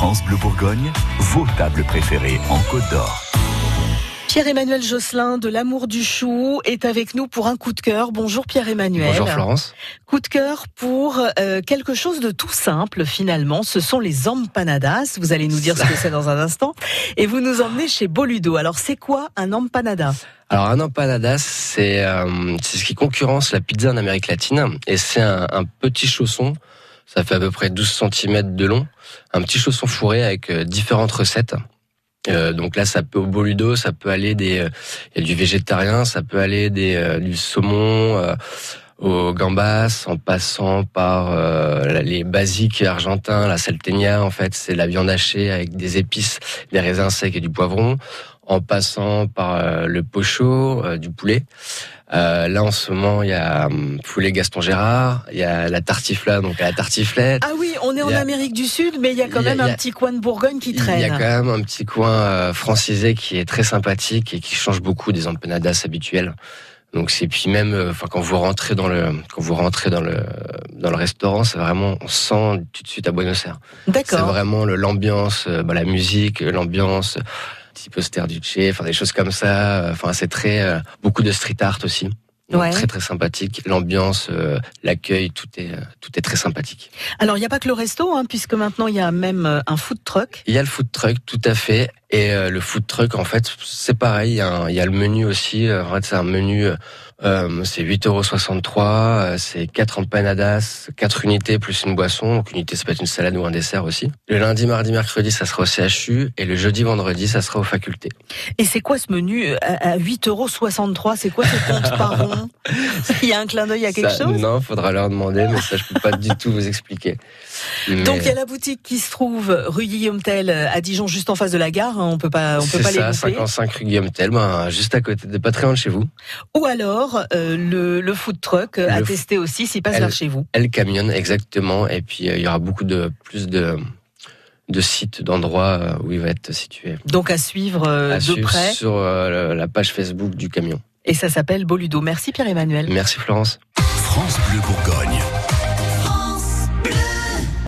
France Bleu Bourgogne, vos tables préférées en Côte d'Or. Pierre-Emmanuel Josselin de l'Amour du Chou est avec nous pour un coup de cœur. Bonjour Pierre-Emmanuel. Bonjour Florence. Coup de cœur pour euh, quelque chose de tout simple finalement. Ce sont les empanadas. Vous allez nous dire ce que c'est dans un instant. Et vous nous emmenez chez Boludo. Alors c'est quoi un empanada? Alors un empanadas, c'est euh, ce qui concurrence la pizza en Amérique latine et c'est un, un, petit chausson. Ça fait à peu près 12 cm de long, un petit chausson fourré avec euh, différentes recettes. Euh, donc là, ça peut au boludo, ça peut aller des, euh, il y a du végétarien, ça peut aller des, euh, du saumon au gambas, en passant par les basiques argentins, la salteña. En fait, c'est la viande hachée avec des épices, des raisins secs et du poivron en passant par euh, le pocho euh, du poulet. Euh, là, en ce moment, il y a hum, poulet Gaston Gérard, il y a la tartifla, donc la tartiflette. Ah oui, on est en Amérique du Sud, mais il y a quand même un petit coin de Bourgogne qui traîne. Il y a quand même un petit coin francisé qui est très sympathique et qui change beaucoup des empanadas habituelles. Donc c'est puis même, enfin quand vous rentrez dans le, quand vous rentrez dans le, dans le restaurant, c'est vraiment, on sent tout de suite à Buenos Aires. D'accord. C'est vraiment l'ambiance, bah, la musique, l'ambiance petit poster du Che, enfin des choses comme ça. Enfin, c'est très euh, beaucoup de street art aussi. Très très sympathique, l'ambiance, euh, l'accueil, tout est euh, tout est très sympathique. Alors il n'y a pas que le resto, hein, puisque maintenant il y a même un food truck. Il y a le food truck, tout à fait, et le food truck en fait c'est pareil. Il y, a il y, a le menu aussi. En fait c'est un menu euh, c'est 8,63 euros, c'est 4 empanadas, 4 unités plus une boisson. Donc, unité, ça peut être une salade ou un dessert aussi. Le lundi, mardi, mercredi, ça sera au CHU. Et le jeudi, vendredi, ça sera aux facultés. Et c'est quoi ce menu à 8,63 euros C'est quoi ce compte par rond Il y a un clin d'œil à quelque chose? Non, faudra leur demander, mais ça, je peux pas du tout vous expliquer. Donc, il y a la boutique qui se trouve rue Guillaume Tell à Dijon, juste en face de la gare. Hein. On peut pas, on peut pas ça, 55 rue Guillaume Tell, ben, juste à côté, de pas très loin de chez vous. Ou alors, euh, le, le, food truck euh, à tester aussi s'il passe vers chez vous. Elle camionne exactement, et puis euh, il y aura beaucoup de plus de de sites, d'endroits où il va être situé. Donc à suivre de près sur la page Facebook du camion. Et ça s'appelle Boludo. Merci Pierre-Emmanuel. Merci Florence. France Bleu Bourgogne.